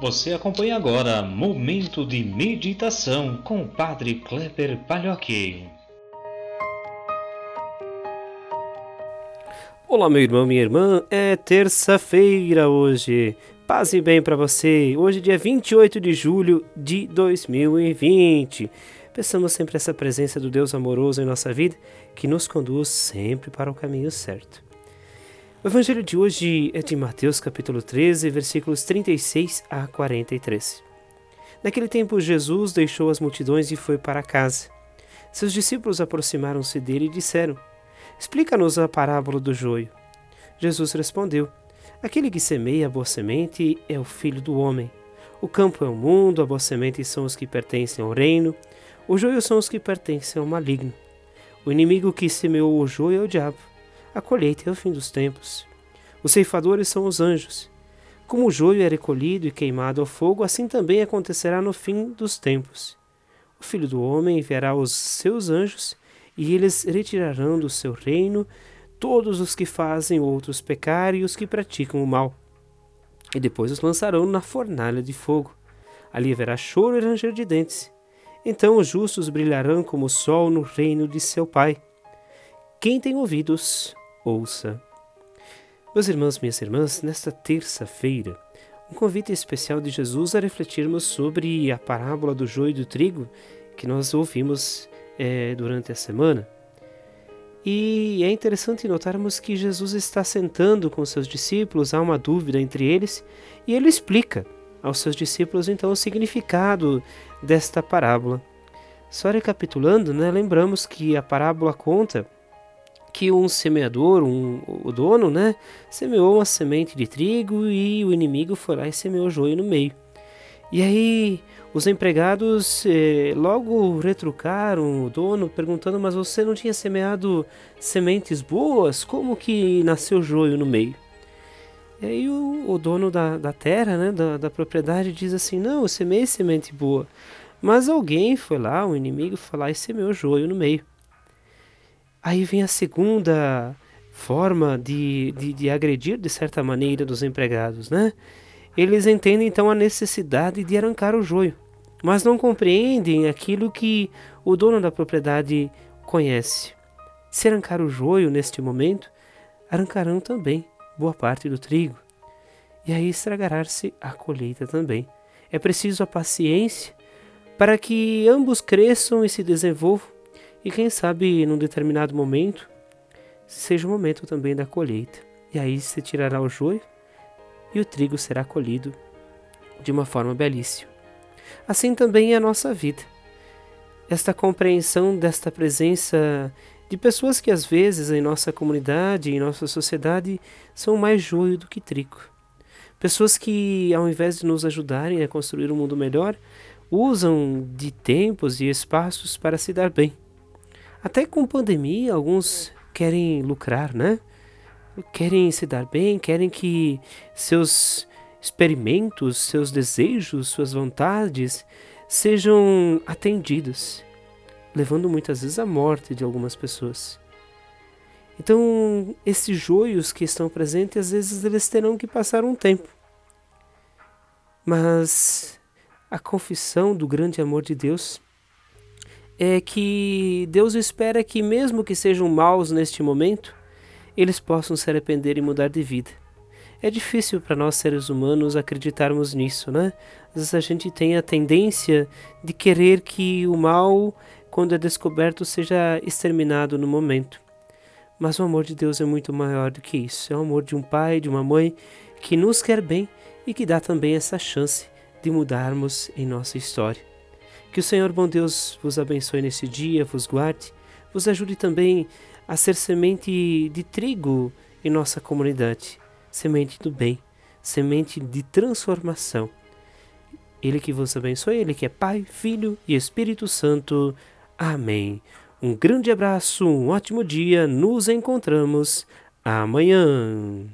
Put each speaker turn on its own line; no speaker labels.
Você acompanha agora Momento de Meditação com o Padre Kleber Palhoque.
Olá, meu irmão, minha irmã. É terça-feira hoje. Paz e bem para você. Hoje, dia 28 de julho de 2020. Peçamos sempre essa presença do Deus amoroso em nossa vida que nos conduz sempre para o caminho certo. O evangelho de hoje é de Mateus capítulo 13, versículos 36 a 43. Naquele tempo Jesus deixou as multidões e foi para casa. Seus discípulos aproximaram-se dele e disseram: Explica-nos a parábola do joio. Jesus respondeu: Aquele que semeia a boa semente é o filho do homem. O campo é o mundo, a boa semente são os que pertencem ao reino, o joio são os que pertencem ao maligno. O inimigo que semeou o joio é o diabo. A colheita é o fim dos tempos. Os ceifadores são os anjos. Como o joio é recolhido e queimado ao fogo, assim também acontecerá no fim dos tempos. O Filho do Homem enviará os seus anjos, e eles retirarão do seu reino todos os que fazem outros pecar e os que praticam o mal. E depois os lançarão na fornalha de fogo. Ali haverá choro e ranger de dentes. Então os justos brilharão como o sol no reino de seu Pai. Quem tem ouvidos, ouça. Meus irmãos, minhas irmãs, nesta terça-feira, um convite especial de Jesus a refletirmos sobre a parábola do joio e do trigo que nós ouvimos é, durante a semana. E é interessante notarmos que Jesus está sentando com seus discípulos, há uma dúvida entre eles, e ele explica aos seus discípulos então o significado desta parábola. Só recapitulando, né, lembramos que a parábola conta que um semeador, um, o dono, né, semeou uma semente de trigo e o inimigo foi lá e semeou joio no meio. E aí os empregados eh, logo retrucaram o dono, perguntando: Mas você não tinha semeado sementes boas? Como que nasceu joio no meio? E aí o, o dono da, da terra, né, da, da propriedade, diz assim: Não, eu semeei semente boa. Mas alguém foi lá, um inimigo foi lá e semeou joio no meio. Aí vem a segunda forma de, de, de, agredir, de certa maneira, dos empregados, né? Eles entendem então a necessidade de arrancar o joio, mas não compreendem aquilo que o dono da propriedade conhece. Se arrancar o joio neste momento, arrancarão também boa parte do trigo, e aí estragará-se a colheita também. É preciso a paciência para que ambos cresçam e se desenvolvam e quem sabe num determinado momento seja o momento também da colheita. E aí se tirará o joio e o trigo será colhido de uma forma belíssima. Assim também é a nossa vida. Esta compreensão desta presença de pessoas que às vezes em nossa comunidade, em nossa sociedade, são mais joio do que trigo. Pessoas que, ao invés de nos ajudarem a construir um mundo melhor, usam de tempos e espaços para se dar bem até com pandemia, alguns querem lucrar, né? Querem se dar bem, querem que seus experimentos, seus desejos, suas vontades sejam atendidos, levando muitas vezes à morte de algumas pessoas. Então, esses joios que estão presentes, às vezes eles terão que passar um tempo. Mas a confissão do grande amor de Deus é que Deus espera que, mesmo que sejam maus neste momento, eles possam se arrepender e mudar de vida. É difícil para nós seres humanos acreditarmos nisso, né? Às vezes a gente tem a tendência de querer que o mal, quando é descoberto, seja exterminado no momento. Mas o amor de Deus é muito maior do que isso. É o amor de um pai, de uma mãe que nos quer bem e que dá também essa chance de mudarmos em nossa história. Que o Senhor bom Deus vos abençoe nesse dia, vos guarde, vos ajude também a ser semente de trigo em nossa comunidade, semente do bem, semente de transformação. Ele que vos abençoe, Ele que é Pai, Filho e Espírito Santo. Amém. Um grande abraço, um ótimo dia, nos encontramos amanhã.